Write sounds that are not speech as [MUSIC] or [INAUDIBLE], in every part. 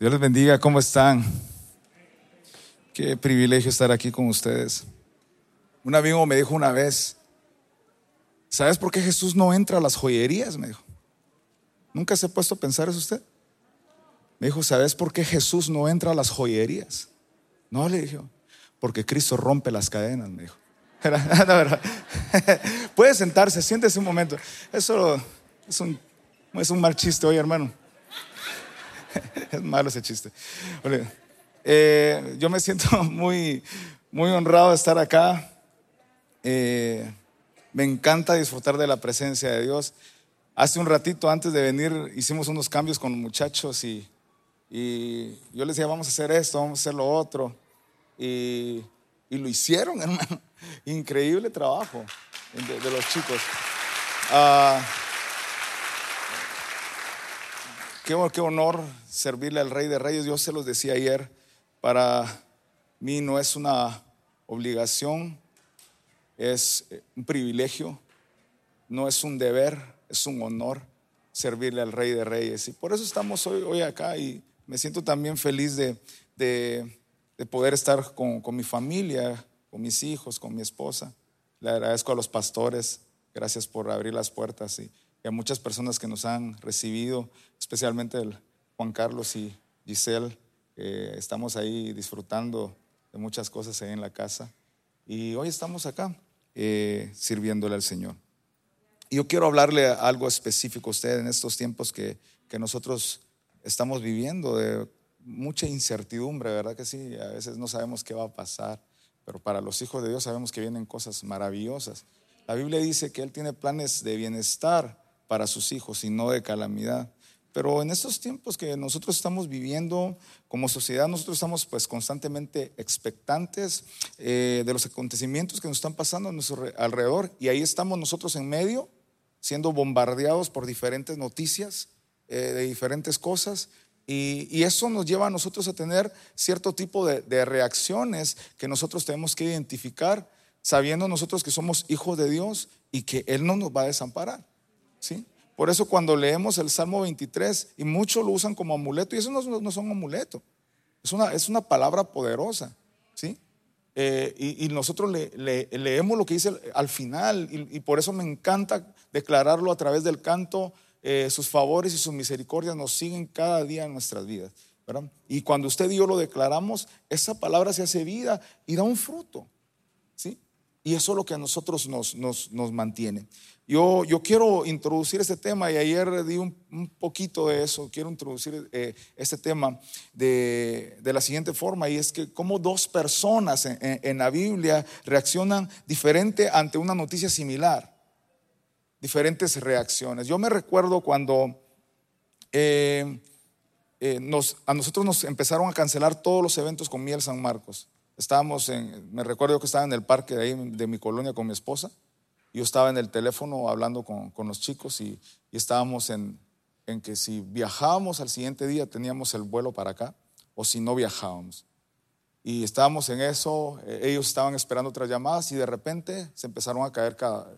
Dios les bendiga, ¿cómo están? Qué privilegio estar aquí con ustedes. Un amigo me dijo una vez, ¿sabes por qué Jesús no entra a las joyerías? Me dijo. ¿Nunca se ha puesto a pensar eso usted? Me dijo, ¿sabes por qué Jesús no entra a las joyerías? No, le dijo, porque Cristo rompe las cadenas, me dijo. [LAUGHS] [LAUGHS] [LAUGHS] Puede sentarse, siéntese un momento. Eso es un, es un mal chiste hoy, hermano. [LAUGHS] es malo ese chiste. Eh, yo me siento [LAUGHS] muy, muy honrado de estar acá. Eh, me encanta disfrutar de la presencia de Dios. Hace un ratito antes de venir hicimos unos cambios con los muchachos y, y yo les decía, vamos a hacer esto, vamos a hacer lo otro. Y, y lo hicieron, [LAUGHS] hermano. Increíble trabajo de, los chicos. Uh, Qué, honor servirle al Rey de Reyes. Yo se los decía ayer, para mí no es una obligación, es eh, un privilegio, no es un deber, es un honor servirle al Rey de Reyes. Y por eso estamos hoy, hoy acá y me siento también feliz de, de, poder estar con, con, mi familia, con mis hijos, con mi esposa. Le agradezco a los pastores, gracias por abrir las puertas y, y a muchas personas que nos han recibido, especialmente Juan Carlos y Giselle, estamos ahí disfrutando de muchas cosas ahí en la casa. Y hoy estamos acá eh, sirviéndole al Señor. Y yo quiero hablarle algo específico a usted en estos tiempos que, que nosotros estamos viviendo de mucha incertidumbre, ¿verdad que sí? A veces no sabemos qué va a pasar, pero para los hijos de Dios sabemos que vienen cosas maravillosas. La Biblia dice que Él tiene planes de bienestar para sus hijos y no de calamidad. Pero en estos tiempos que nosotros estamos viviendo como sociedad, nosotros estamos pues constantemente expectantes eh, de los acontecimientos que nos están pasando a nuestro alrededor y ahí estamos nosotros en medio, siendo bombardeados por diferentes noticias eh, de diferentes cosas y, eso nos lleva a nosotros a tener cierto tipo de, de reacciones que nosotros tenemos que identificar sabiendo nosotros que somos hijos de Dios y que Él no nos va a desamparar. ¿Sí? Por eso cuando leemos el Salmo 23, y muchos lo usan como amuleto, y eso no, no son amuleto, es una, es una palabra poderosa, ¿sí? Eh, y, nosotros leemos lo que dice al final, y, por eso me encanta declararlo a través del canto, eh, sus favores y sus misericordias nos siguen cada día en nuestras vidas. Y cuando usted y yo lo declaramos, esa palabra se hace vida y da un fruto. ¿sí? Y eso es lo que a nosotros nos, nos, nos mantiene. Yo, quiero introducir este tema y ayer di un, poquito de eso. Quiero introducir eh, este tema de, de, la siguiente forma y es que cómo dos personas en, la Biblia reaccionan diferente ante una noticia similar. Diferentes reacciones. Yo me recuerdo cuando eh, eh, a nosotros nos empezaron a cancelar todos los eventos con Miel San Marcos. Estábamos en, me recuerdo que estaba en el parque de mi colonia con mi esposa yo estaba en el teléfono hablando con, los chicos y, estábamos en, en, que si viajábamos al siguiente día teníamos el vuelo para acá o si no viajábamos. Y estábamos en eso, eh, ellos estaban esperando otras llamadas y de repente se empezaron a caer cada...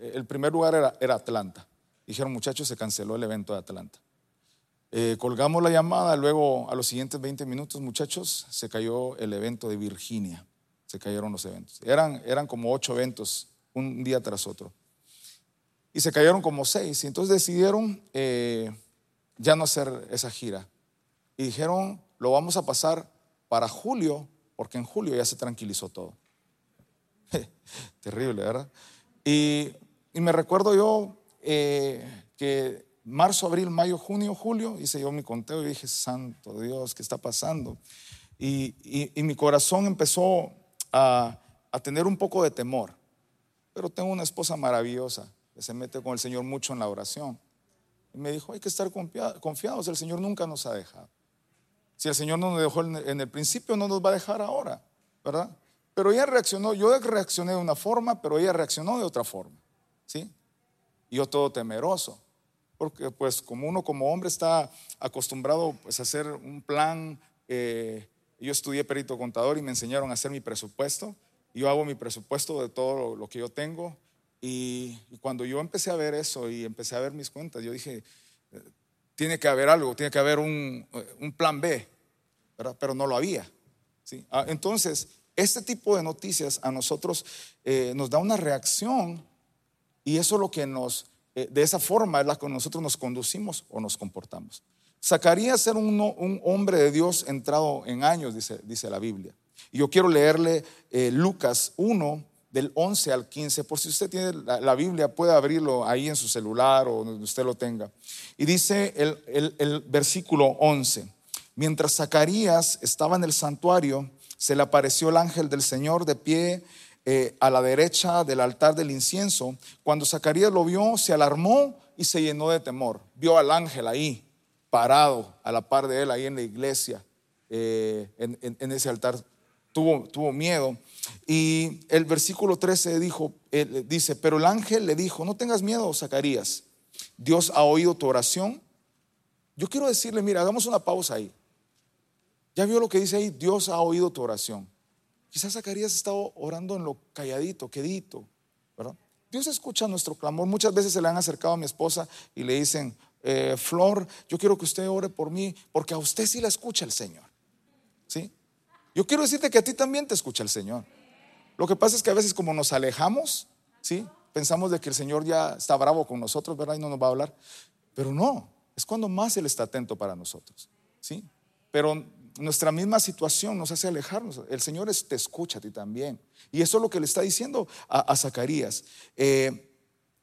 el primer lugar era, era, Atlanta. Dijeron, muchachos, se canceló el evento de Atlanta. Eh, colgamos la llamada, luego a los siguientes 20 minutos, muchachos, se cayó el evento de Virginia. Se cayeron los eventos. Eran, eran como ocho eventos un día tras otro. Y se cayeron como seis. Y entonces decidieron eh, ya no hacer esa gira. Y dijeron, lo vamos a pasar para julio, porque en julio ya se tranquilizó todo. [LAUGHS] Terrible, ¿verdad? Y, me recuerdo yo eh, que marzo, abril, mayo, junio, julio, hice yo mi conteo y dije, santo Dios, ¿qué está pasando? Y, mi corazón empezó a, a tener un poco de temor. Pero tengo una esposa maravillosa que se mete con el Señor mucho en la oración. Y me dijo, hay que estar confiados, el Señor nunca nos ha dejado. Si el Señor no nos dejó en el principio, no nos va a dejar ahora, ¿verdad? Pero ella reaccionó, yo reaccioné de una forma, pero ella reaccionó de otra forma, ¿sí? Y yo todo temeroso, porque pues como uno como hombre está acostumbrado pues, a hacer un plan, eh, yo estudié perito contador y me enseñaron a hacer mi presupuesto, yo hago mi presupuesto de todo lo que yo tengo. Y, cuando yo empecé a ver eso y empecé a ver mis cuentas, yo dije, tiene que haber algo, tiene que haber un, un plan B, ¿verdad? Pero no lo había. ¿sí? Ah, entonces, este tipo de noticias a nosotros eh, nos da una reacción y eso es lo que nos, eh, de esa forma es la que nosotros nos conducimos o nos comportamos. Zacarías era un, hombre de Dios entrado en años, dice, la Biblia. Y yo quiero leerle eh, Lucas 1, del 11 al 15, por si usted tiene la, Biblia, puede abrirlo ahí en su celular o donde usted lo tenga. Y dice el, el versículo 11, mientras Zacarías estaba en el santuario, se le apareció el ángel del Señor de pie eh, a la derecha del altar del incienso. Cuando Zacarías lo vio, se alarmó y se llenó de temor. Vio al ángel ahí, parado a la par de él, ahí en la iglesia, eh, en, ese altar. Tuvo, miedo. Y el versículo 13 dijo, dice, pero el ángel le dijo, no tengas miedo, Zacarías. Dios ha oído tu oración. Yo quiero decirle, mira, hagamos una pausa ahí. Ya vio lo que dice ahí, Dios ha oído tu oración. Quizás Zacarías estaba orando en lo calladito, quedito. Dios escucha nuestro clamor. Muchas veces se le han acercado a mi esposa y le dicen, eh, Flor, yo quiero que usted ore por mí, porque a usted sí la escucha el Señor. ¿Sí? Yo quiero decirte que a ti también te escucha el Señor. Lo que pasa es que a veces como nos alejamos, ¿sí? Pensamos de que el Señor ya está bravo con nosotros, ¿verdad? Y no nos va a hablar. Pero no, es cuando más Él está atento para nosotros, ¿sí? Pero nuestra misma situación nos hace alejarnos. El Señor te escucha a ti también. Y eso es lo que le está diciendo a, Zacarías. Eh,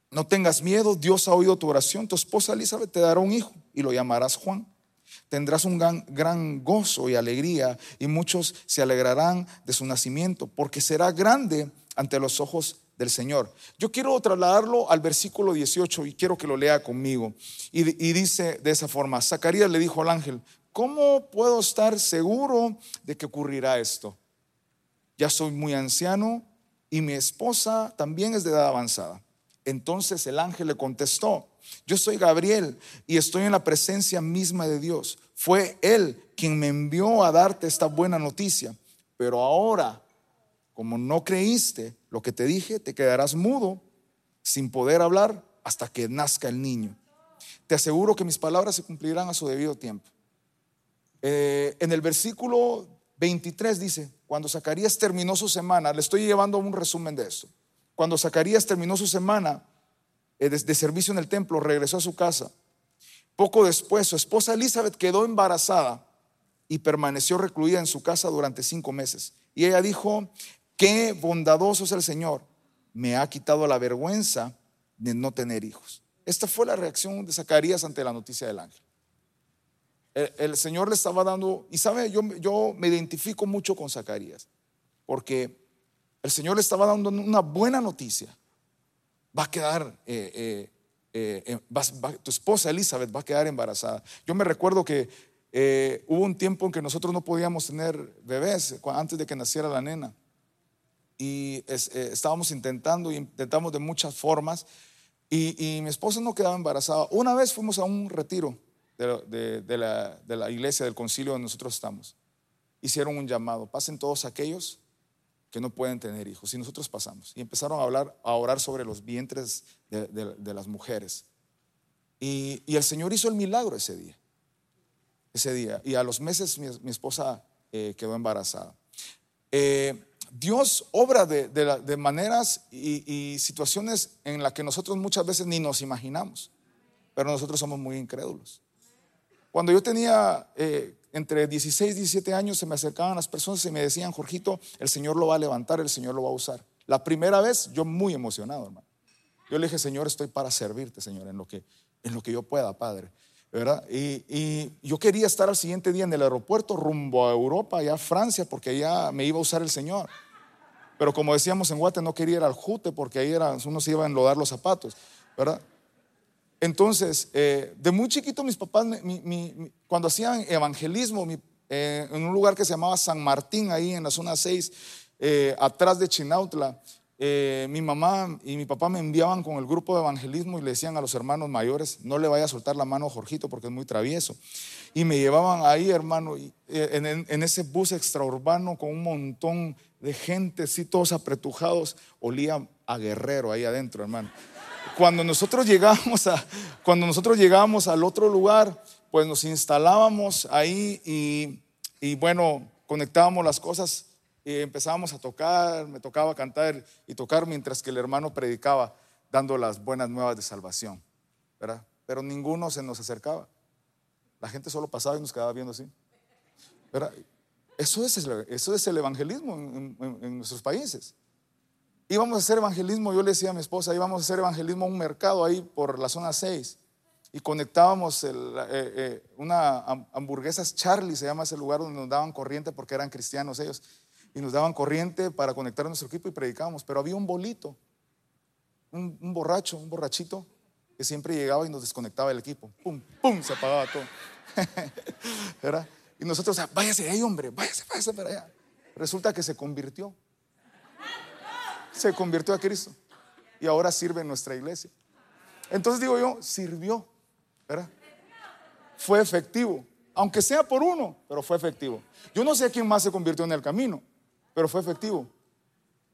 no tengas miedo, Dios ha oído tu oración. Tu esposa Elizabeth te dará un hijo y lo llamarás Juan. Tendrás un gran, gozo y alegría y muchos se alegrarán de su nacimiento porque será grande ante los ojos del Señor. Yo quiero trasladarlo al versículo 18 y quiero que lo lea conmigo. Y, y dice de esa forma, Zacarías le dijo al ángel, ¿cómo puedo estar seguro de que ocurrirá esto? Ya soy muy anciano y mi esposa también es de edad avanzada. Entonces el ángel le contestó, yo soy Gabriel y estoy en la presencia misma de Dios. Fue Él quien me envió a darte esta buena noticia. Pero ahora, como no creíste lo que te dije, te quedarás mudo sin poder hablar hasta que nazca el niño. Te aseguro que mis palabras se cumplirán a su debido tiempo. Eh, en el versículo 23 dice, cuando Zacarías terminó su semana, le estoy llevando un resumen de eso. Cuando Zacarías terminó su semana eh, de, servicio en el templo, regresó a su casa. Poco después, su esposa Elizabeth quedó embarazada y permaneció recluida en su casa durante cinco meses. Y ella dijo, qué bondadoso es el Señor, me ha quitado la vergüenza de no tener hijos. Esta fue la reacción de Zacarías ante la noticia del ángel el, Señor le estaba dando, y sabe, yo, yo me identifico mucho con Zacarías, porque el Señor le estaba dando una buena noticia. Va a quedar, eh, eh, eh, tu esposa Elizabeth va a quedar embarazada. Yo me recuerdo que hubo un tiempo en que nosotros no podíamos tener bebés antes de que naciera la nena. Y estábamos intentando, intentamos de muchas formas, y, y mi esposa no quedaba embarazada. Una vez fuimos a un retiro de, la, iglesia, del concilio donde nosotros estamos, hicieron un llamado, pasen todos aquellos no pueden tener hijos. Y nosotros pasamos. Y empezaron a hablar, a orar sobre los vientres de, las mujeres. Y, el Señor hizo el milagro ese día. Ese día. Y a los meses mi, esposa eh, quedó embarazada. Eh, Dios obra de, maneras y, y, situaciones en las que nosotros muchas veces ni nos imaginamos, pero nosotros somos muy incrédulos. Cuando yo tenía eh, entre 16 y 17 años, se me acercaban las personas y me decían, Jorgito, el Señor lo va a levantar, el Señor lo va a usar. La primera vez, yo muy emocionado, hermano. Yo le dije, Señor, estoy para servirte, Señor, en lo que, en lo que yo pueda, Padre. ¿verdad? Y, yo quería estar al siguiente día en el aeropuerto rumbo a Europa, allá a Francia, porque allá me iba a usar el Señor. Pero como decíamos en Guate, no quería ir al jute porque ahí era, uno se iba a enlodar los zapatos, ¿verdad? Entonces, eh, de muy chiquito mis papás, cuando hacían evangelismo eh, en un lugar que se llamaba San Martín, ahí en la zona 6, eh, atrás de Chinautla, mi mamá y mi papá me enviaban con el grupo de evangelismo y le decían a los hermanos mayores, no le vaya a soltar la mano a Jorgito porque es muy travieso. Y me llevaban ahí, hermano, en, en ese bus extraurbano con un montón de gente, así todos apretujados, olía a guerrero ahí adentro, hermano cuando nosotros llegamos a, cuando nosotros llegamos al otro lugar, pues nos instalábamos ahí y, y bueno, conectábamos las cosas y empezábamos a tocar, me tocaba cantar y tocar mientras que el hermano predicaba dando las buenas nuevas de salvación, ¿verdad? Pero ninguno se nos acercaba. La gente solo pasaba y nos quedaba viendo así. ¿verdad? Eso es eso es el evangelismo en, nuestros países. Íbamos a hacer evangelismo, yo le decía a mi esposa, íbamos a hacer evangelismo a un mercado ahí por la zona 6 y conectábamos el, eh, eh, una hamburguesas Charlie, se llama ese lugar donde nos daban corriente porque eran cristianos ellos, y nos daban corriente para conectar a nuestro equipo y predicábamos, pero había un bolito, un, un borracho, un borrachito, que siempre llegaba y nos desconectaba el equipo, pum, pum, se apagaba todo. [LAUGHS] ¿Verdad? Y nosotros, váyase ahí, hombre, váyase, váyase para allá. Resulta que se convirtió. Se convirtió a Cristo. Y ahora sirve en nuestra iglesia. Entonces digo yo, sirvió. ¿verdad? Fue efectivo. Aunque sea por uno, pero fue efectivo. Yo no sé quién más se convirtió en el camino, pero fue efectivo.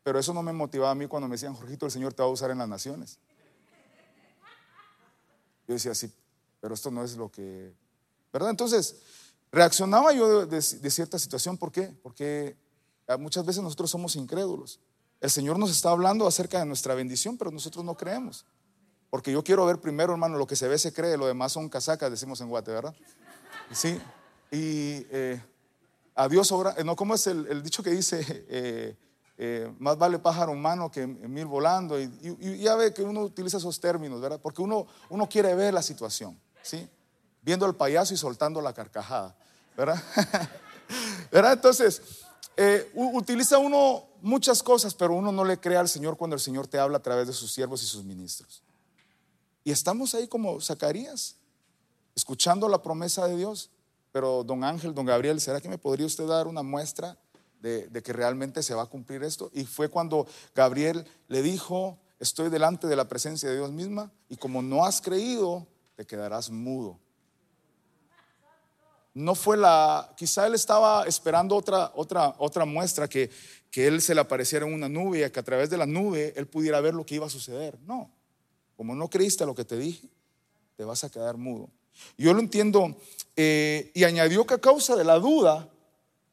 Pero eso no me motivaba a mí cuando me decían, Jorgito, el Señor te va a usar en las naciones. Yo decía, sí, pero esto no es lo que... ¿Verdad? Entonces, reaccionaba yo de, cierta situación. ¿Por qué? Porque muchas veces nosotros somos incrédulos. El Señor nos está hablando acerca de nuestra bendición, pero nosotros no creemos. Porque yo quiero ver primero, hermano, lo que se ve se cree, lo demás son casacas, decimos en Guate, ¿verdad? Sí. Y eh, a Dios obra, eh, no, ¿cómo es el, dicho que dice? [LAUGHS] Eh, más vale pájaro humano que mil volando. Y, ya ve que uno utiliza esos términos, ¿verdad? Porque uno, uno quiere ver la situación, ¿sí? Viendo al payaso y soltando la carcajada, ¿verdad? [LAUGHS] ¿verdad? Entonces, utiliza uno muchas cosas, pero uno no le cree al Señor cuando el Señor te habla a través de sus siervos y sus ministros. Y estamos ahí como Zacarías, escuchando la promesa de Dios. Pero don Ángel, don Gabriel, ¿será que me podría usted dar una muestra de, que realmente se va a cumplir esto? Y fue cuando Gabriel le dijo, estoy delante de la presencia de Dios misma y como no has creído, te quedarás mudo. No fue la, quizá él estaba esperando otra, otra, otra muestra que, que él se le apareciera en una nube y que a través de la nube él pudiera ver lo que iba a suceder. No, como no creíste lo que te dije, te vas a quedar mudo. Yo lo entiendo. Eh, y añadió que a causa de la duda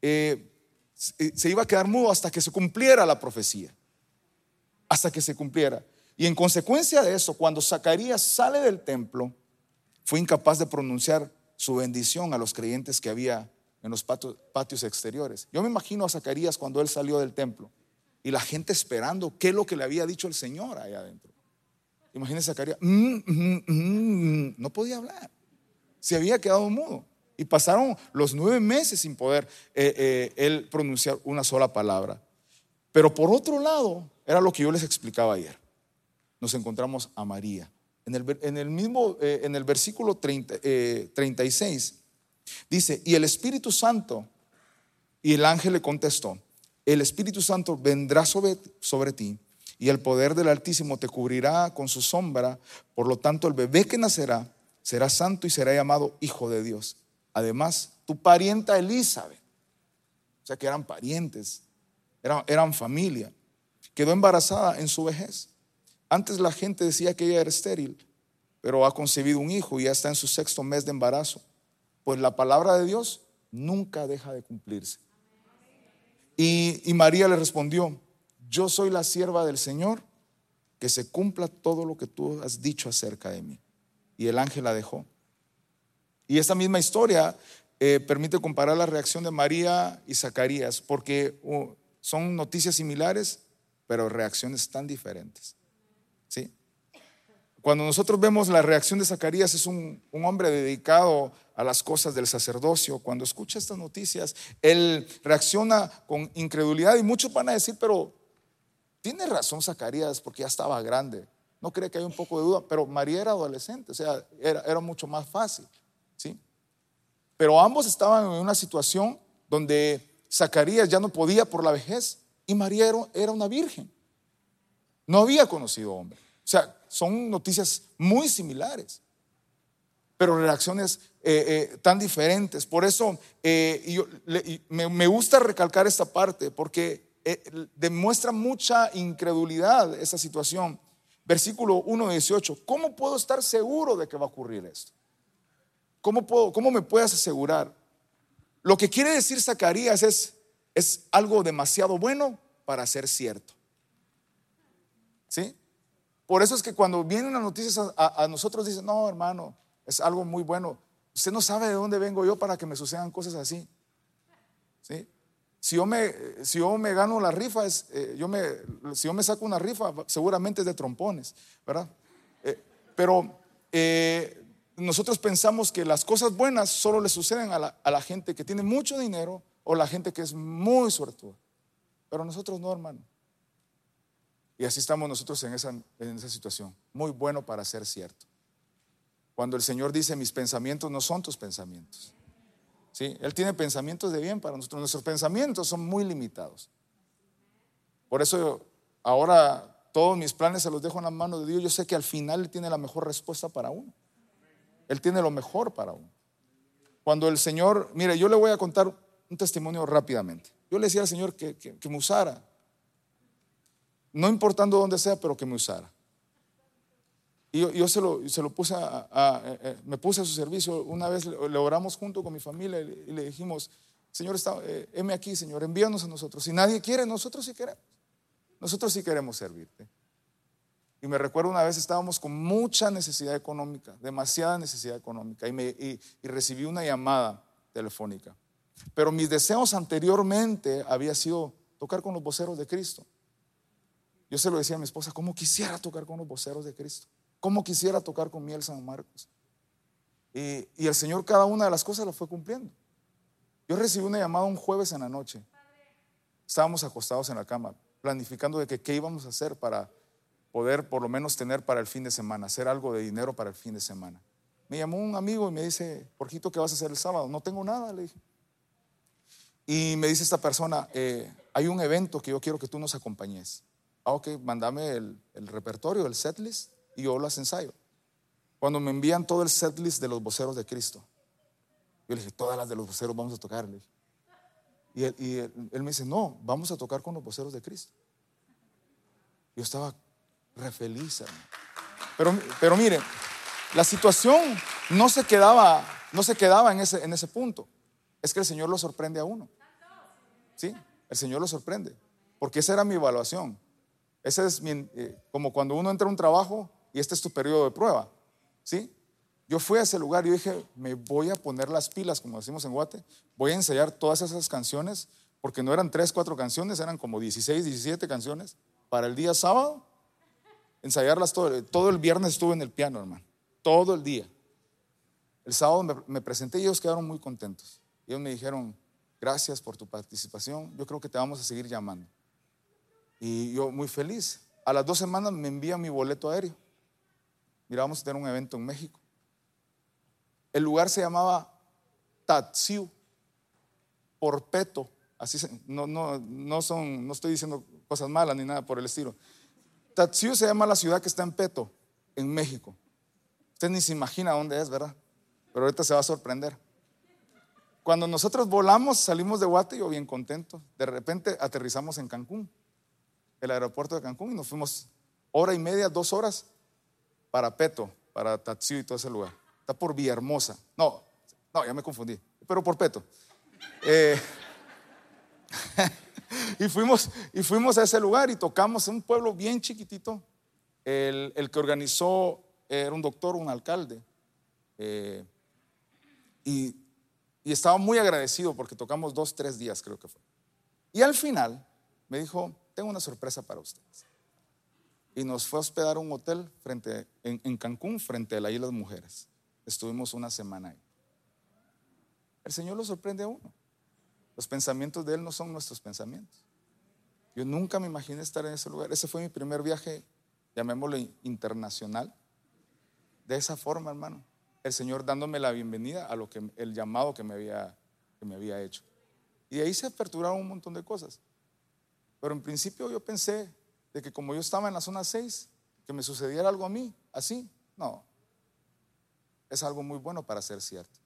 eh, se iba a quedar mudo hasta que se cumpliera la profecía. Hasta que se cumpliera. Y en consecuencia de eso, cuando Zacarías sale del templo, fue incapaz de pronunciar su bendición a los creyentes que había en los patios exteriores. Yo me imagino a Zacarías cuando él salió del templo y la gente esperando qué es lo que le había dicho el Señor allá adentro. Imagínense Zacarías, mm, mm, mm, no podía hablar, se había quedado mudo. Y pasaron los nueve meses sin poder eh, eh, él pronunciar una sola palabra. Pero por otro lado, era lo que yo les explicaba ayer. Nos encontramos a María. En el, mismo, eh, en el versículo 36, dice, y el Espíritu Santo, y el ángel le contestó, el Espíritu Santo vendrá sobre, sobre ti y el poder del Altísimo te cubrirá con su sombra. Por lo tanto, el bebé que nacerá será santo y será llamado Hijo de Dios. Además, tu parienta Elizabeth, o sea que eran parientes, eran, eran familia, quedó embarazada en su vejez. Antes la gente decía que ella era estéril, pero ha concebido un hijo y ya está en su sexto mes de embarazo. Pues la palabra de Dios nunca deja de cumplirse. Y, María le respondió, yo soy la sierva del Señor, que se cumpla todo lo que tú has dicho acerca de mí. Y el ángel la dejó. Y esta misma historia eh, permite comparar la reacción de María y Zacarías, porque uh, son noticias similares, pero reacciones tan diferentes. Cuando nosotros vemos la reacción de Zacarías, es un, hombre dedicado a las cosas del sacerdocio. Cuando escucha estas noticias, él reacciona con incredulidad y muchos van a decir, pero tiene razón Zacarías porque ya estaba grande. No cree que hay un poco de duda, pero María era adolescente, o sea, era, era mucho más fácil. ¿sí? Pero ambos estaban en una situación donde Zacarías ya no podía por la vejez y María era, una virgen. No había conocido hombre. O sea, son noticias muy similares, pero reacciones eh, eh, tan diferentes. Por eso eh, me, me gusta recalcar esta parte, porque eh, demuestra mucha incredulidad esa situación. Versículo 1, 18. ¿Cómo puedo estar seguro de que va a ocurrir esto? ¿Cómo, puedo, ¿Cómo me puedes asegurar? Lo que quiere decir Zacarías es, es algo demasiado bueno para ser cierto. ¿Sí? Por eso es que cuando vienen las noticias a, nosotros dicen, no, hermano, es algo muy bueno. Usted no sabe de dónde vengo yo para que me sucedan cosas así. ¿Sí? Si yo me, si yo me gano la rifa, es, eh, yo me, si yo me saco una rifa, seguramente es de trompones, ¿verdad? Eh, pero eh, nosotros pensamos que las cosas buenas solo le suceden a la, a la, gente que tiene mucho dinero o la gente que es muy suertuda. Pero nosotros no, hermano. Y así estamos nosotros en esa, en esa situación. Muy bueno para ser cierto. Cuando el Señor dice, mis pensamientos no son tus pensamientos. ¿Sí? Él tiene pensamientos de bien para nosotros. Nuestros pensamientos son muy limitados. Por eso ahora todos mis planes se los dejo en la mano de Dios. Yo sé que al final Él tiene la mejor respuesta para uno. Él tiene lo mejor para uno. Cuando el Señor, mire, yo le voy a contar un testimonio rápidamente. Yo le decía al Señor que, que me usara. No importando dónde sea, pero que me usara. Y yo, se, lo, se, lo, puse a, eh, me puse a su servicio. Una vez le, oramos junto con mi familia y le, dijimos, Señor, está, eh, heme aquí, Señor, envíanos a nosotros. Si nadie quiere, nosotros sí queremos. Nosotros sí queremos servirte. Y me recuerdo una vez estábamos con mucha necesidad económica, demasiada necesidad económica, y, me, y recibí una llamada telefónica. Pero mis deseos anteriormente había sido tocar con los voceros de Cristo. Yo se lo decía a mi esposa, ¿cómo quisiera tocar con los voceros de Cristo? ¿Cómo quisiera tocar con miel San Marcos? Y, el Señor cada una de las cosas la fue cumpliendo. Yo recibí una llamada un jueves en la noche. Estábamos acostados en la cama, planificando de que qué íbamos a hacer para poder por lo menos tener para el fin de semana, hacer algo de dinero para el fin de semana. Me llamó un amigo y me dice, Porjito, ¿qué vas a hacer el sábado? No tengo nada, le dije. Y me dice esta persona, eh, hay un evento que yo quiero que tú nos acompañes. Ah, ok, mandame el, repertorio, el setlist y yo las ensayo. Cuando me envían todo el setlist de los voceros de Cristo, yo le dije, todas las de los voceros vamos a tocarle. Y, él, me dice, no, vamos a tocar con los voceros de Cristo. Yo estaba re feliz. Pero, pero mire, la situación no se quedaba, no se quedaba en ese, en ese punto. Es que el Señor lo sorprende a uno. ¿Sí? El Señor lo sorprende. Porque esa era mi evaluación. Ese es eh, como cuando uno entra a un trabajo y este es tu periodo de prueba. ¿Sí? Yo fui a ese lugar y dije, me voy a poner las pilas, como decimos en Guate, voy a ensayar todas esas canciones, porque no eran tres, cuatro canciones, eran como 16, 17 canciones, para el día sábado, ensayarlas todo, todo el viernes estuve en el piano, hermano, todo el día. El sábado me, me presenté y ellos quedaron muy contentos. Ellos me dijeron, gracias por tu participación, yo creo que te vamos a seguir llamando. Y yo muy feliz. A las dos semanas me envían mi boleto aéreo mira, vamos a tener un evento en México. El lugar se llamaba Tatsiu, por Peto. Así no, no, no, son, no estoy diciendo cosas malas ni nada por el estilo. Tatsiu se llama la ciudad que está en Peto, en México. Usted ni se imagina dónde es, ¿verdad? Pero ahorita se va a sorprender. Cuando nosotros volamos, salimos de Guate, yo bien contento. De repente aterrizamos en Cancún, el aeropuerto de Cancún, y nos fuimos hora y media, dos horas para Peto, para Tatsiu y todo ese lugar. Está por Villahermosa. No, no, ya me confundí, pero por Peto. Eh, [LAUGHS] y, fuimos, y fuimos a ese lugar y tocamos en un pueblo bien chiquitito. El, que organizó era un doctor, un alcalde. Eh, y, y estaba muy agradecido porque tocamos dos, tres días, creo que fue. Y al final me dijo, tengo una sorpresa para ustedes y nos fue a hospedar un hotel frente, en, Cancún, frente a la isla de mujeres. Estuvimos una semana ahí. El Señor lo sorprende a uno. Los pensamientos de Él no son nuestros pensamientos. Yo nunca me imaginé estar en ese lugar. Ese fue mi primer viaje, llamémoslo internacional. De esa forma, hermano. El Señor dándome la bienvenida a lo que el llamado que me había, que me había hecho. Y ahí se aperturaron un montón de cosas. Pero en principio yo pensé, de que como yo estaba en la zona 6, que me sucediera algo a mí, así. No, es algo muy bueno para ser cierto.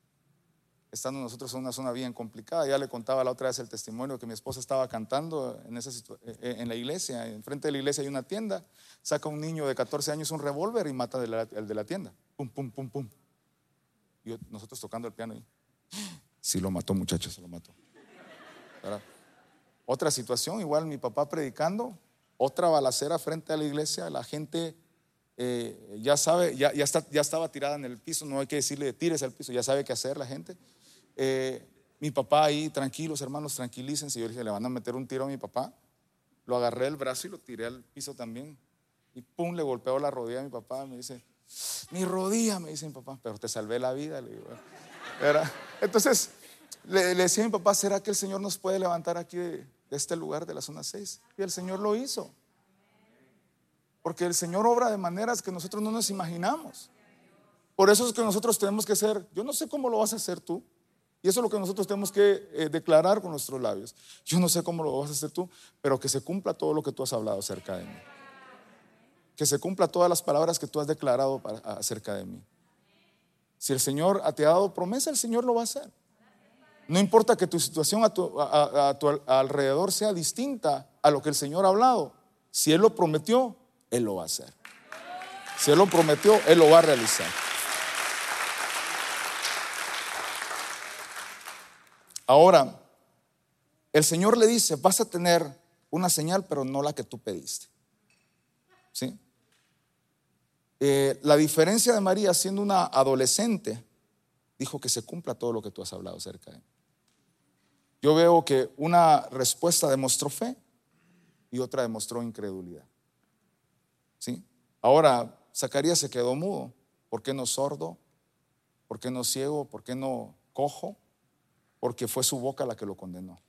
Estando nosotros en una zona bien complicada, ya le contaba la otra vez el testimonio que mi esposa estaba cantando en, esa eh, eh, en la iglesia, enfrente de la iglesia hay una tienda, saca un niño de 14 años un revólver y mata al de la tienda. Pum, pum, pum, pum. Y nosotros tocando el piano y, [GASPS] sí lo mató muchachos, se lo mató. Otra situación, igual mi papá predicando, otra balacera frente a la iglesia, la gente eh, ya sabe, ya, ya, estaba tirada en el piso, no hay que decirle tires al piso, ya sabe qué hacer la gente. Eh, mi papá ahí, tranquilos hermanos, tranquilícense. Yo dije, le van a meter un tiro a mi papá. Lo agarré el brazo y lo tiré al piso también. Y pum, le golpeó la rodilla a mi papá. Me dice, mi rodilla, me dice mi papá, pero te salvé la vida. Le digo, Entonces, le, decía a mi papá, ¿será que el Señor nos puede levantar aquí este lugar de la zona 6? Y el Señor lo hizo. Porque el Señor obra de maneras que nosotros no nos imaginamos. Por eso es que nosotros tenemos que ser, yo no sé cómo lo vas a hacer tú, y eso es lo que nosotros tenemos que eh, declarar con nuestros labios. Yo no sé cómo lo vas a hacer tú, pero que se cumpla todo lo que tú has hablado acerca de mí. Que se cumpla todas las palabras que tú has declarado acerca de mí. Si el Señor te ha dado promesa, el Señor lo va a hacer. No importa que tu situación a tu, alrededor sea distinta a lo que el Señor ha hablado. Si Él lo prometió, Él lo va a hacer. Si Él lo prometió, Él lo va a realizar. Ahora, el Señor le dice, vas a tener una señal, pero no la que tú pediste. ¿Sí? Eh, la diferencia de María siendo una adolescente, dijo que se cumpla todo lo que tú has hablado acerca de él. Yo veo que una respuesta demostró fe y otra demostró incredulidad. ¿Sí? Ahora, Zacarías se quedó mudo. ¿Por qué no sordo? ¿Por qué no ciego? ¿Por qué no cojo? porque fue su boca la que lo condenó.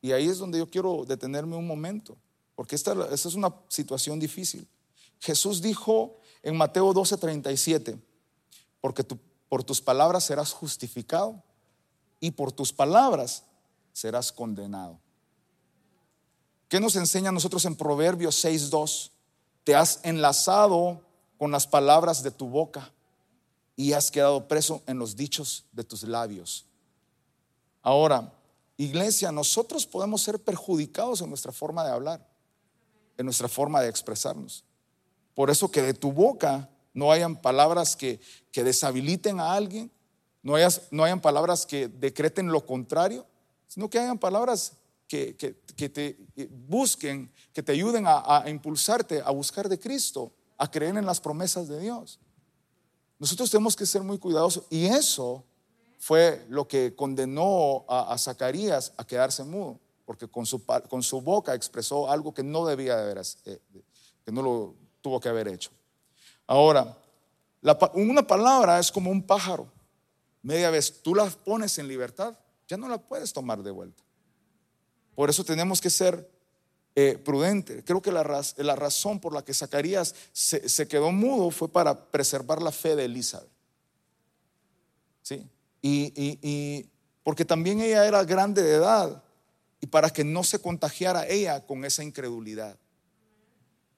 Y ahí es donde yo quiero detenerme un momento, porque esta, es una situación difícil. Jesús dijo en Mateo 12:37, porque por tus palabras serás justificado y por tus palabras serás condenado. ¿Qué nos enseña a nosotros en Proverbios 6:2? Te has enlazado con las palabras de tu boca y has quedado preso en los dichos de tus labios. Ahora, iglesia, nosotros podemos ser perjudicados en nuestra forma de hablar, en nuestra forma de expresarnos. Por eso que de tu boca no hayan palabras que, deshabiliten a alguien, no, no hayan palabras que decreten lo contrario, sino que hayan palabras que, te busquen, que te ayuden a, a impulsarte a buscar de Cristo, a creer en las promesas de Dios. Nosotros tenemos que ser muy cuidadosos y eso fue lo que condenó a, Zacarías a quedarse mudo, porque con su, con su, boca expresó algo que no debía de haber, eh, que no lo tuvo que haber hecho. Ahora, una palabra es como un pájaro. Media vez tú la pones en libertad, ya no la puedes tomar de vuelta. Por eso tenemos que ser eh, prudentes. Creo que la, la, razón por la que Zacarías se, quedó mudo fue para preservar la fe de Elizabeth. ¿Sí? Y, porque también ella era grande de edad y para que no se contagiara ella con esa incredulidad.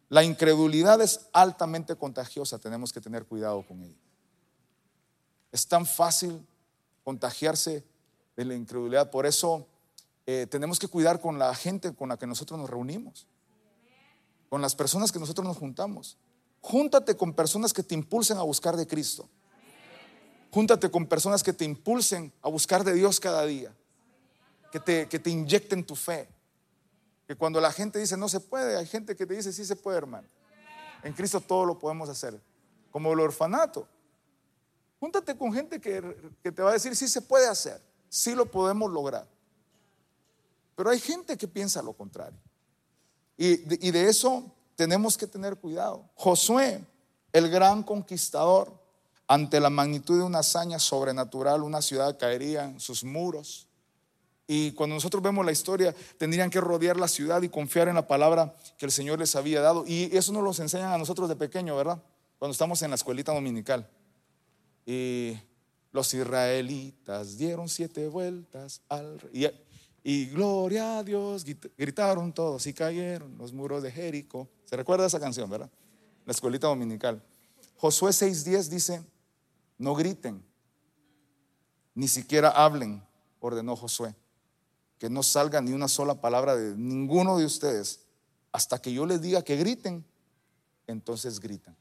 La incredulidad es altamente contagiosa, tenemos que tener cuidado con ella. Es tan fácil contagiarse de la incredulidad, por eso eh, tenemos que cuidar con la gente con la que nosotros nos reunimos, con las personas que nosotros nos juntamos. Júntate con personas que te impulsen a buscar de Cristo. Júntate con personas que te impulsen a buscar de Dios cada día, que te, que te inyecten tu fe. Que cuando la gente dice no se puede, hay gente que te dice sí se puede, hermano. En Cristo todo lo podemos hacer. Como el orfanato. Júntate con gente que, que te va a decir sí se puede hacer, sí lo podemos lograr. Pero hay gente que piensa lo contrario. Y y de eso tenemos que tener cuidado. Josué, el gran conquistador, ante la magnitud de una hazaña sobrenatural, una ciudad caería en sus muros. Y cuando nosotros vemos la historia, tendrían que rodear la ciudad y confiar en la palabra que el Señor les había dado. Y eso nos lo enseñan a nosotros de pequeño, ¿verdad? Cuando estamos en la escuelita dominical. Y los israelitas dieron siete vueltas al y, y gloria a Dios, gritaron todos y cayeron los muros de Jericó. ¿Se recuerda esa canción, verdad? La escuelita dominical. Josué 6:10 dice, no griten, ni siquiera hablen, ordenó Josué. Que no salga ni una sola palabra de ninguno de ustedes hasta que yo les diga que griten, entonces gritan.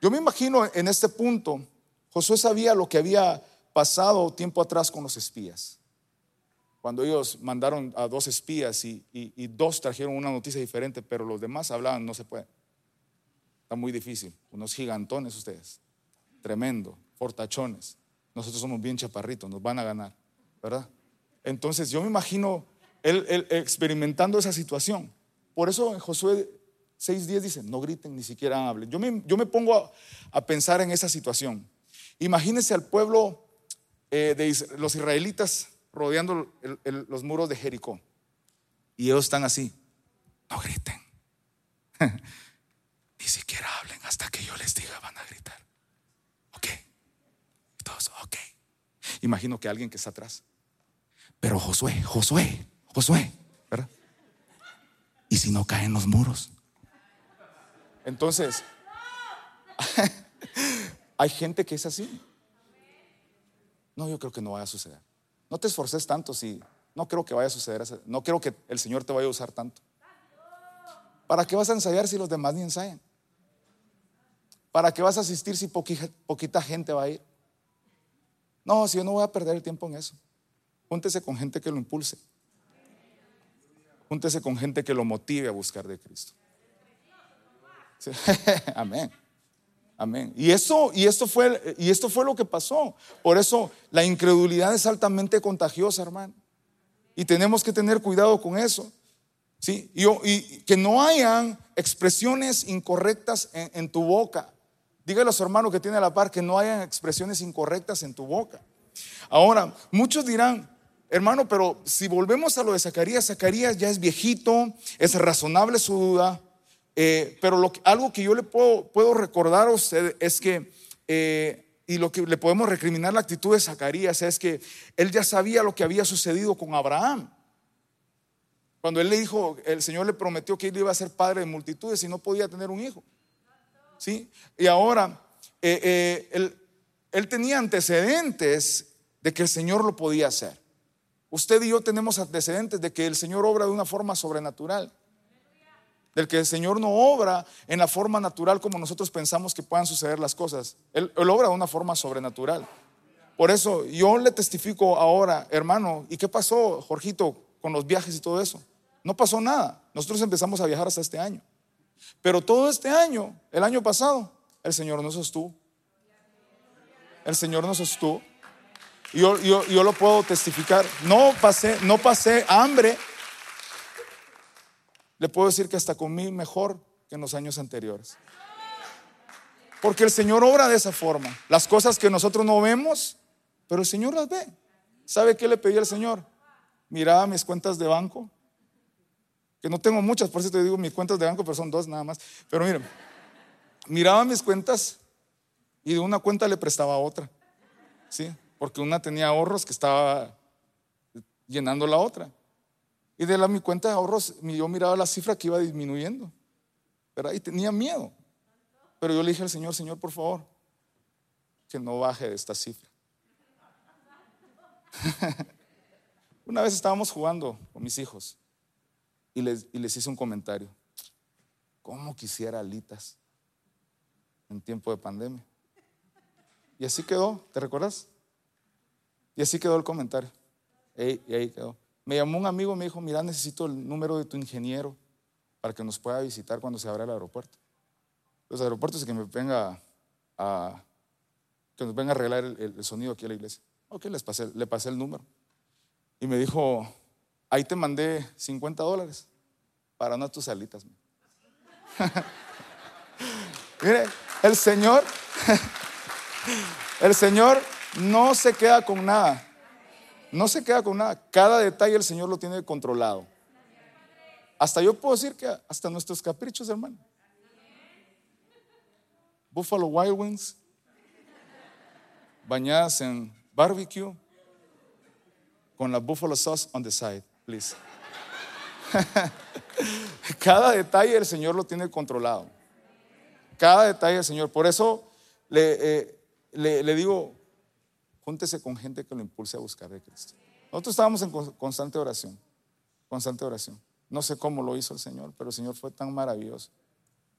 Yo me imagino en este punto Josué sabía lo que había pasado tiempo atrás con los espías. Cuando ellos mandaron a dos espías y, dos trajeron una noticia diferente, pero los demás hablaban, no se puede. Está muy difícil. Unos gigantones ustedes. Tremendo. Fortachones. Nosotros somos bien chaparritos, nos van a ganar. ¿Verdad? Entonces yo me imagino él, experimentando esa situación. Por eso en Josué 6.10 dice, no griten, ni siquiera hablen. Yo me, yo me pongo a, pensar en esa situación. Imagínense al pueblo eh, de los israelitas rodeando los muros de Jericó. Y ellos están así, no griten. [LAUGHS] ni siquiera hablen hasta que yo les diga, van a gritar. Ok. todos, ok. Imagino que alguien que está atrás. Pero Josué, Josué, Josué, ¿verdad? ¿Y si no caen los muros? Entonces, [LAUGHS] [LAUGHS] hay gente que es así. No, yo creo que no vaya a suceder. No te esforces tanto si no creo que vaya a suceder. No creo que el Señor te vaya a usar tanto. ¿Para qué vas a ensayar si los demás ni ensayan? ¿Para qué vas a asistir si poquita gente va a ir? No, si yo no voy a perder el tiempo en eso. Júntese con gente que lo impulse. Júntese con gente que lo motive a buscar de Cristo. [LAUGHS] Amén. Amén. Y eso, y esto fue, y esto fue lo que pasó. Por eso la incredulidad es altamente contagiosa, hermano. Y tenemos que tener cuidado con eso. ¿sí? Y, que no hayan expresiones incorrectas en, tu boca. Dígale a su hermano que tiene a la par que no hayan expresiones incorrectas en tu boca. Ahora, muchos dirán, Hermano, pero si volvemos a lo de Zacarías, Zacarías ya es viejito, es razonable su duda, eh, pero algo que yo le puedo, recordar a usted es que, eh, y lo que le podemos recriminar la actitud de Zacarías es que él ya sabía lo que había sucedido con Abraham. Cuando él le dijo, el Señor le prometió que él iba a ser padre de multitudes y no podía tener un hijo. ¿Sí? Y ahora, eh, él tenía antecedentes de que el Señor lo podía hacer. Usted y yo tenemos antecedentes de que el Señor obra de una forma sobrenatural. Del que el Señor no obra en la forma natural como nosotros pensamos que puedan suceder las cosas. Él, obra de una forma sobrenatural. Por eso yo le testifico ahora, hermano, ¿y qué pasó, Jorgito, con los viajes y todo eso? No pasó nada. Nosotros empezamos a viajar hasta este año. Pero todo este año, el año pasado, el Señor nos sostuvo. El Señor nos sostuvo. Yo, yo, lo puedo testificar. No pasé, no pasé hambre. Le puedo decir que hasta comí mejor que en los años anteriores. Porque el Señor obra de esa forma. Las cosas que nosotros no vemos, pero el Señor las ve. ¿Sabe qué le pedí al Señor? Miraba mis cuentas de banco, que no tengo muchas, por eso te digo mis cuentas de banco, pero son dos nada más. Pero miren, miraba mis cuentas y de una cuenta le prestaba a otra. ¿Sí? porque una tenía ahorros que estaba llenando la otra. Y de la mi cuenta de ahorros, yo miraba la cifra que iba disminuyendo. pero Y tenía miedo. Pero yo le dije al Señor, Señor, por favor, que no baje de esta cifra. [LAUGHS] Una vez estábamos jugando con mis hijos y les, y les hice un comentario. ¿Cómo quisiera alitas en tiempo de pandemia? Y así quedó, ¿te recuerdas? Y así quedó el comentario. y ahí quedó. Me llamó un amigo y me dijo, mira, necesito el número de tu ingeniero para que nos pueda visitar cuando se abra el aeropuerto. Los aeropuertos que me venga a, que nos venga a arreglar el, sonido aquí a la iglesia. Ok, le pasé el número. Y me dijo, ahí te mandé 50 dólares para no tus alitas. [LAUGHS] Mire, el Señor, [LAUGHS] el Señor no se queda con nada. No se queda con nada. Cada detalle el Señor lo tiene controlado. Hasta yo puedo decir que hasta nuestros caprichos, hermano. Buffalo Wild Wings, bañadas en barbecue, con la buffalo sauce on the side, please. [LAUGHS] Cada detalle el Señor lo tiene controlado. Cada detalle el Señor. Por eso le, eh, le digo, Júntese con gente que lo impulse a buscar de Cristo. Nosotros estábamos en constante oración, constante oración. No sé cómo lo hizo el Señor, pero el Señor fue tan maravilloso.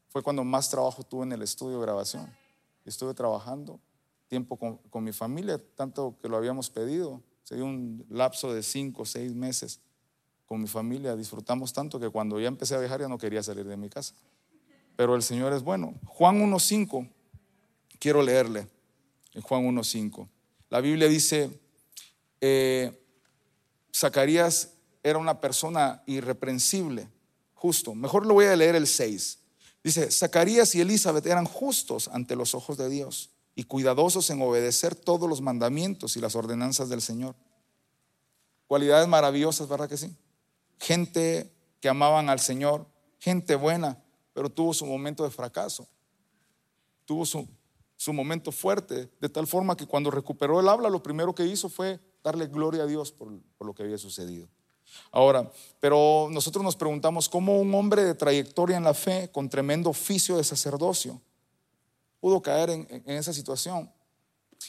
Fue cuando más trabajo tuve en el estudio de grabación. Estuve trabajando tiempo con, mi familia, tanto que lo habíamos pedido. Se dio un lapso de cinco o seis meses con mi familia. Disfrutamos tanto que cuando ya empecé a viajar ya no quería salir de mi casa. Pero el Señor es bueno. Juan 1.5, quiero leerle. Juan 1.5. La Biblia dice, eh, Zacarías era una persona irreprensible, justo. Mejor lo voy a leer el 6. Dice, Zacarías y Elizabeth eran justos ante los ojos de Dios y cuidadosos en obedecer todos los mandamientos y las ordenanzas del Señor. Cualidades maravillosas, ¿verdad que sí? Gente que amaban al Señor, gente buena, pero tuvo su momento de fracaso. Tuvo su, momento fuerte, de tal forma que cuando recuperó el habla, lo primero que hizo fue darle gloria a Dios por, lo que había sucedido. Ahora, pero nosotros nos preguntamos cómo un hombre de trayectoria en la fe, con tremendo oficio de sacerdocio, pudo caer en, esa situación.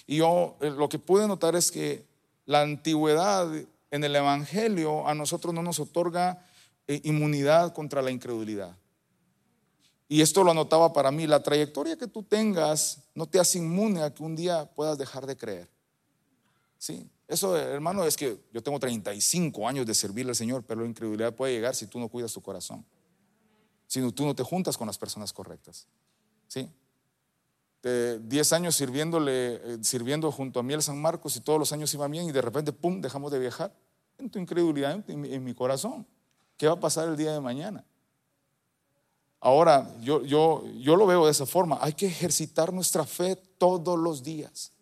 Y yo eh, lo que pude notar es que la antigüedad en el Evangelio a nosotros no nos otorga eh, inmunidad contra la incredulidad. Y esto lo anotaba para mí, la trayectoria que tú tengas no te hace inmune a que un día puedas dejar de creer. Sí, eso hermano es que yo tengo 35 años de servirle al Señor, pero la incredulidad puede llegar si tú no cuidas tu corazón. Si tú no te juntas con las personas correctas. ¿Sí? 10 años sirviéndole, eh, sirviendo junto a mí el San Marcos y todos los años iba bien y de repente, ¡pum!, dejamos de viajar. En tu incredulidad, en, mi corazón. ¿Qué va a pasar el día de mañana? Ahora, yo, yo, yo lo veo de esa forma. Hay que ejercitar nuestra fe todos los días.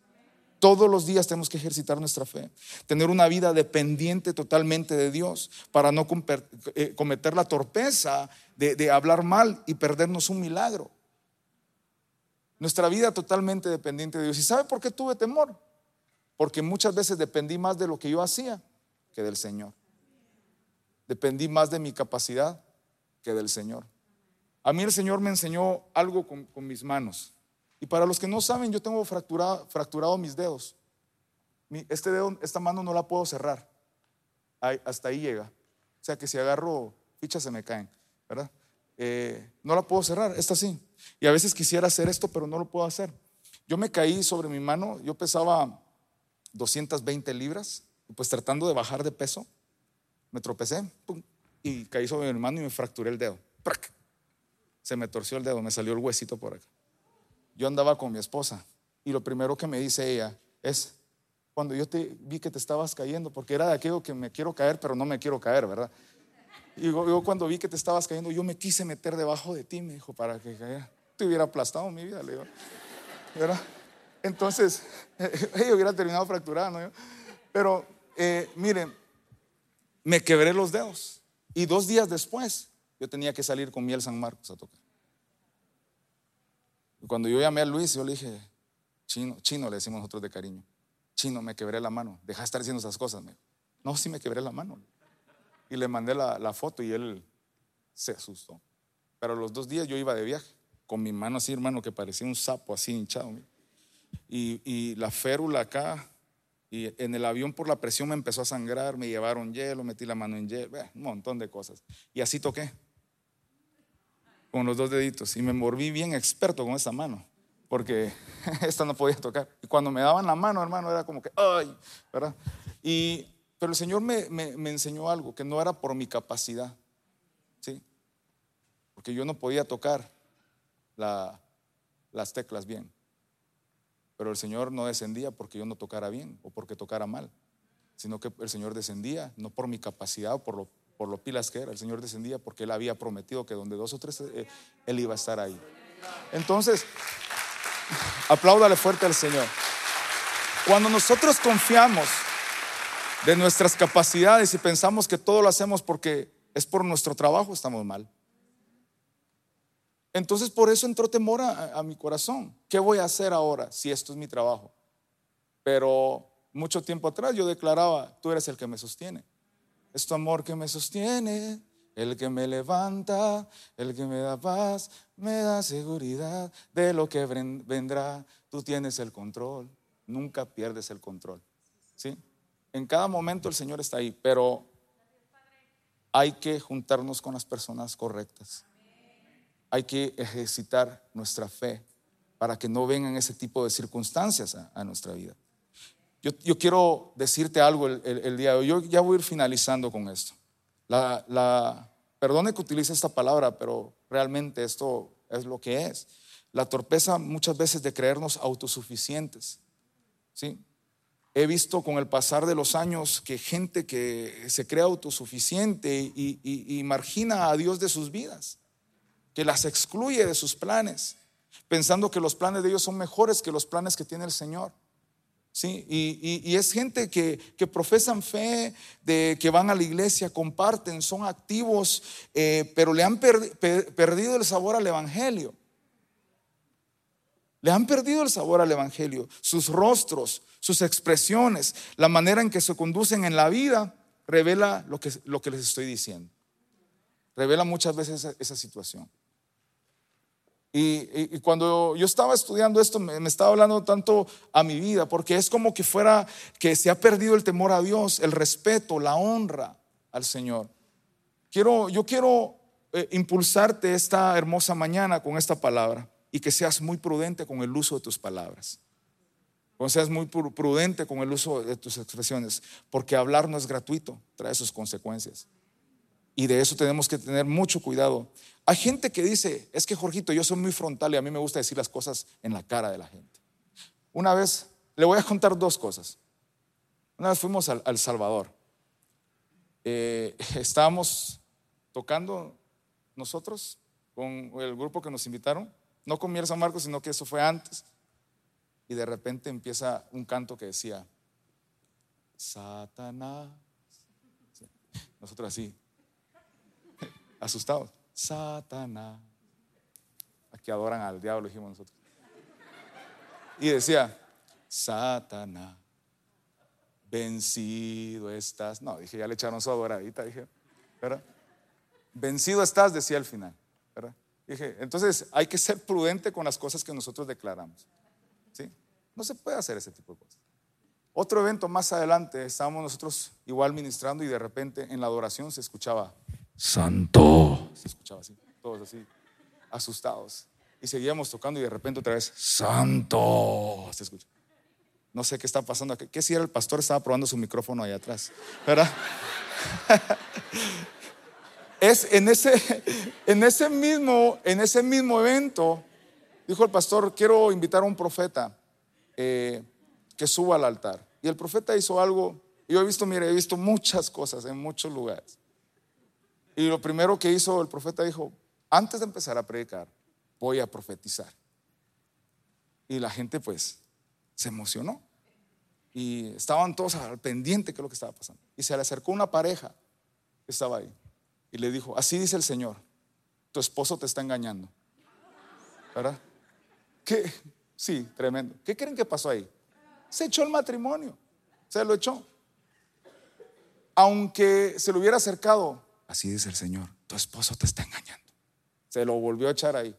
Todos los días tenemos que ejercitar nuestra fe. Tener una vida dependiente totalmente de Dios para no eh, cometer la torpeza de hablar mal y perdernos un milagro. Nuestra vida totalmente dependiente de Dios. ¿Y sabe por qué tuve temor? Porque muchas veces dependí más de lo que yo hacía que del Señor. Dependí más de mi capacidad que del Señor. A mí el Señor me enseñó algo con, mis manos. Y para los que no saben, yo tengo fracturado, mis dedos. este esta mano no la puedo cerrar. hasta ahí llega. O sea que si agarro fichas se me caen, ¿verdad? Eh, no la puedo cerrar, esta sí. Y a veces quisiera hacer esto, pero no lo puedo hacer. Yo me caí sobre mi mano, yo pesaba 220 libras, pues tratando de bajar de peso, me tropecé y caí sobre mi mano y me fracturé el dedo. Se me torció el dedo, me salió el huesito por acá. Yo andaba con mi esposa y lo primero que me dice ella es, cuando yo te vi que te estabas cayendo, porque era de aquello que me quiero caer, pero no me quiero caer, ¿verdad? Y yo, cuando vi que te estabas cayendo, yo me quise meter debajo de ti, me dijo, para que caiga. Te hubiera aplastado mi vida, le digo. ¿Verdad? Entonces, [LAUGHS] ella hubiera terminado fracturada, ¿no? Pero, eh, miren, me quebré los dedos. Y dos días después, yo tenía que salir con miel San Marcos a tocar. Y cuando yo llamé a Luis, yo le dije, chino, chino le decimos nosotros de cariño, chino, me quebré la mano, deja de estar haciendo esas cosas. Me no, sí me quebré la mano. Y le mandé la, foto y él se asustó. Pero los dos días yo iba de viaje, con mi mano así, hermano, que parecía un sapo así hinchado. Y, la férula acá, y en el avión por la presión me empezó a sangrar, me llevaron hielo, metí la mano en hielo, un montón de cosas. Y así toqué, con los dos deditos. Y me moví bien experto con esa mano, porque [LAUGHS] esta no podía tocar. Y cuando me daban la mano, hermano, era como que, ¡ay! ¿Verdad? Y pero el Señor me, enseñó algo, que no era por mi capacidad, ¿sí? Porque yo no podía tocar las teclas bien. Pero el Señor no descendía porque yo no tocara bien o porque tocara mal, sino que el Señor descendía no por mi capacidad o por lo, por lo pilas que era, el Señor descendía porque Él había prometido que donde dos o tres eh, Él iba a estar ahí. Entonces, apláudale fuerte al Señor. Cuando nosotros confiamos de nuestras capacidades y pensamos que todo lo hacemos porque es por nuestro trabajo, estamos mal. Entonces por eso entró temor a, mi corazón. ¿Qué voy a hacer ahora si esto es mi trabajo? Pero mucho tiempo atrás yo declaraba, tú eres el que me sostiene. Es tu amor que me sostiene, el que me levanta, el que me da paz, me da seguridad de lo que vendrá. Tú tienes el control, nunca pierdes el control. ¿Sí? En cada momento el Señor está ahí, pero hay que juntarnos con las personas correctas. Hay que ejercitar nuestra fe para que no vengan ese tipo de circunstancias a, nuestra vida. Yo, quiero decirte algo el, día de hoy. Yo ya voy a ir finalizando con esto. La, la, perdone que utilice esta palabra, pero realmente esto es lo que es. La torpeza muchas veces de creernos autosuficientes. ¿sí? He visto con el pasar de los años que gente que se cree autosuficiente y, margina a Dios de sus vidas, que las excluye de sus planes, pensando que los planes de ellos son mejores que los planes que tiene el Señor. ¿Sí? Y, es gente que, profesan fe, de, que van a la iglesia, comparten, son activos, eh, pero le han perdido el sabor al Evangelio. Le han perdido el sabor al Evangelio. Sus rostros, sus expresiones, la manera en que se conducen en la vida, revela lo que, lo que les estoy diciendo. Revela muchas veces esa, situación. Y, cuando yo estaba estudiando esto, me, me, estaba hablando tanto a mi vida, porque es como que fuera que se ha perdido el temor a Dios, el respeto, la honra al Señor. Quiero, yo quiero eh, impulsarte esta hermosa mañana con esta palabra y que seas muy prudente con el uso de tus palabras. O seas muy prudente con el uso de tus expresiones, porque hablar no es gratuito, trae sus consecuencias. Y de eso tenemos que tener mucho cuidado. Hay gente que dice, es que Jorgito, yo soy muy frontal y a mí me gusta decir las cosas en la cara de la gente. Una vez, le voy a contar dos cosas. Una vez fuimos al, Salvador. Eh, [LAUGHS] estábamos tocando nosotros con el grupo que nos invitaron no con Miel San Marcos, sino que eso fue antes. Y de repente empieza un canto que decía, Satanás. Nosotros así, [LAUGHS] asustados. Satanás. Aquí adoran al diablo, dijimos nosotros. Y decía, Satanás, vencido estás. No, dije, ya le echaron su adoradita, dije, ¿verdad? Vencido estás, decía al final, ¿verdad? Dije, entonces hay que ser prudente con las cosas que nosotros declaramos. ¿sí? No se puede hacer ese tipo de cosas. Otro evento más adelante, estábamos nosotros igual ministrando y de repente en la adoración se escuchaba, Santo. Se escuchaba así, todos así, asustados. Y seguíamos tocando y de repente otra vez, Santo. Se escucha. No sé qué está pasando aquí. ¿Qué si era el pastor? Estaba probando su micrófono ahí atrás. ¿Verdad? [LAUGHS] es en ese, en ese, mismo, en ese mismo evento, dijo el pastor, quiero invitar a un profeta eh, que suba al altar. Y el profeta hizo algo, yo he visto, mire, he visto muchas cosas en muchos lugares. Y lo primero que hizo el profeta dijo, antes de empezar a predicar, voy a profetizar. Y la gente pues se emocionó. Y estaban todos al pendiente de lo que estaba pasando. Y se le acercó una pareja que estaba ahí y le dijo, así dice el Señor, tu esposo te está engañando. ¿Verdad? ¿Qué? Sí, tremendo. ¿Qué creen que pasó ahí? Se echó el matrimonio, se lo echó. Aunque se lo hubiera acercado, así dice el Señor, tu esposo te está engañando. Se lo volvió a echar ahí.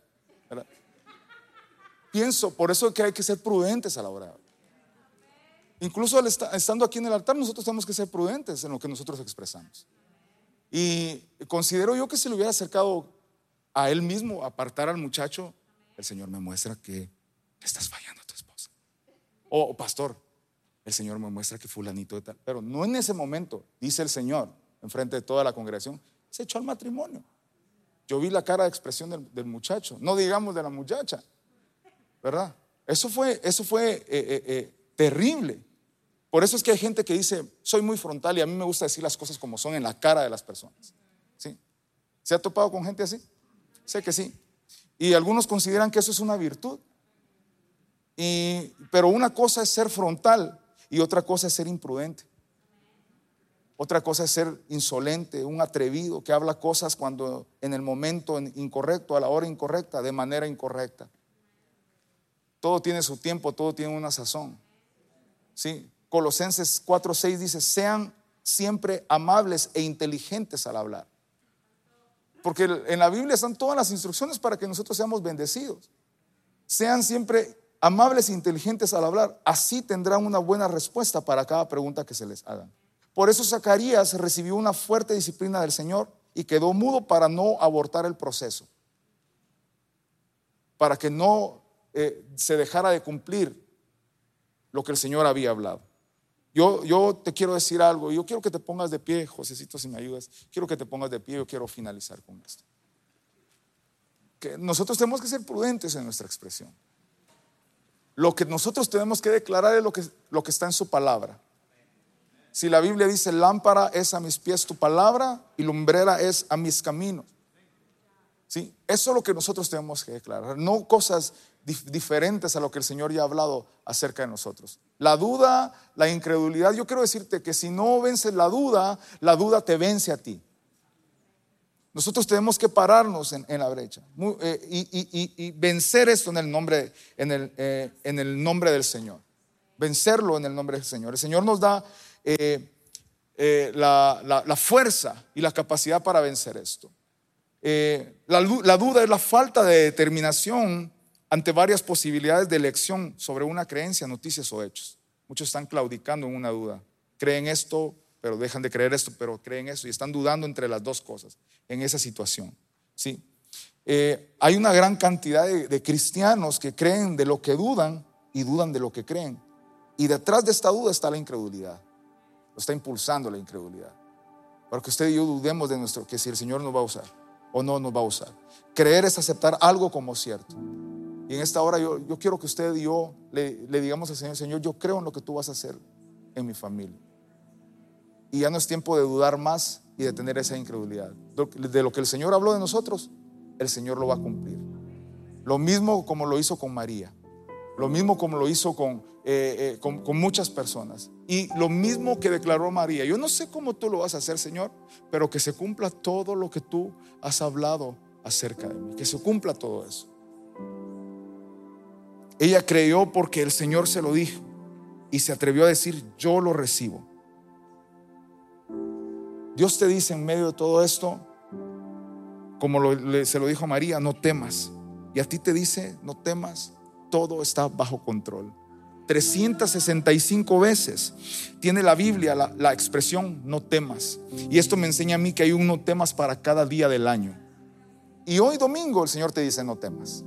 Pienso, por eso que hay que ser prudentes a la hora. Incluso estando aquí en el altar, nosotros tenemos que ser prudentes en lo que nosotros expresamos. Y considero yo que si le hubiera acercado a él mismo, apartar al muchacho, el Señor me muestra que estás fallando a tu esposa. O, pastor, el Señor me muestra que fulanito de tal. Pero no en ese momento, dice el Señor, enfrente de toda la congregación, se echó al matrimonio. Yo vi la cara de expresión del, muchacho, no digamos de la muchacha, ¿verdad? Eso fue, eso fue eh, eh, eh, terrible. Por eso es que hay gente que dice, soy muy frontal y a mí me gusta decir las cosas como son en la cara de las personas. ¿Sí? ¿Se ha topado con gente así? Sé que sí. Y algunos consideran que eso es una virtud. pero una cosa es ser frontal y otra cosa es ser imprudente. Otra cosa es ser insolente, un atrevido que habla cosas cuando en el momento incorrecto, a la hora incorrecta, de manera incorrecta. Todo tiene su tiempo, todo tiene una sazón. Sí, Colosenses 4:6 dice, sean siempre amables e inteligentes al hablar. Porque en la Biblia están todas las instrucciones para que nosotros seamos bendecidos. Sean siempre amables e inteligentes al hablar. Así tendrán una buena respuesta para cada pregunta que se les haga. Por eso Zacarías recibió una fuerte disciplina del Señor y quedó mudo para no abortar el proceso. Para que no eh, se dejara de cumplir lo que el Señor había hablado. Yo, yo te quiero decir algo, yo quiero que te pongas de pie, Josecito, si me ayudas, quiero que te pongas de pie, yo quiero finalizar con esto. Que nosotros tenemos que ser prudentes en nuestra expresión. Lo que nosotros tenemos que declarar es lo que, lo que está en su palabra. Si la Biblia dice, lámpara es a mis pies tu palabra y lumbrera es a mis caminos. ¿Sí? Eso es lo que nosotros tenemos que declarar, no cosas diferentes a lo que el Señor ya ha hablado acerca de nosotros. La duda, la incredulidad, yo quiero decirte que si no vences la duda, la duda te vence a ti. Nosotros tenemos que pararnos en, la brecha eh, y, vencer esto en el, nombre, en, el, eh, en el nombre del Señor. Vencerlo en el nombre del Señor. El Señor nos da eh, la, la, fuerza y la capacidad para vencer esto. La, la duda es la falta de determinación ante varias posibilidades de elección sobre una creencia, noticias o hechos. Muchos están claudicando en una duda. Creen esto, pero dejan de creer esto, pero creen esto y están dudando entre las dos cosas en esa situación. ¿sí? Eh, hay una gran cantidad de, cristianos que creen de lo que dudan y dudan de lo que creen. Y detrás de esta duda está la incredulidad. Lo está impulsando la incredulidad. Para que usted y yo dudemos de nuestro, que si el Señor nos va a usar o no nos va a usar. Creer es aceptar algo como cierto. Y en esta hora yo, yo quiero que usted y yo le, le digamos al Señor, Señor, yo creo en lo que tú vas a hacer en mi familia. Y ya no es tiempo de dudar más y de tener esa incredulidad. De lo que el Señor habló de nosotros, el Señor lo va a cumplir. Lo mismo como lo hizo con María. Lo mismo como lo hizo con, eh, eh, con, con, muchas personas. Y lo mismo que declaró María. Yo no sé cómo tú lo vas a hacer, Señor, pero que se cumpla todo lo que tú has hablado acerca de mí. Que se cumpla todo eso. Ella creyó porque el Señor se lo dijo y se atrevió a decir, yo lo recibo. Dios te dice en medio de todo esto, como se lo dijo a María, no temas. Y a ti te dice, no temas, todo está bajo control. 365 veces tiene la Biblia la, expresión no temas. Y esto me enseña a mí que hay un no temas para cada día del año. Y hoy domingo el Señor te dice no temas.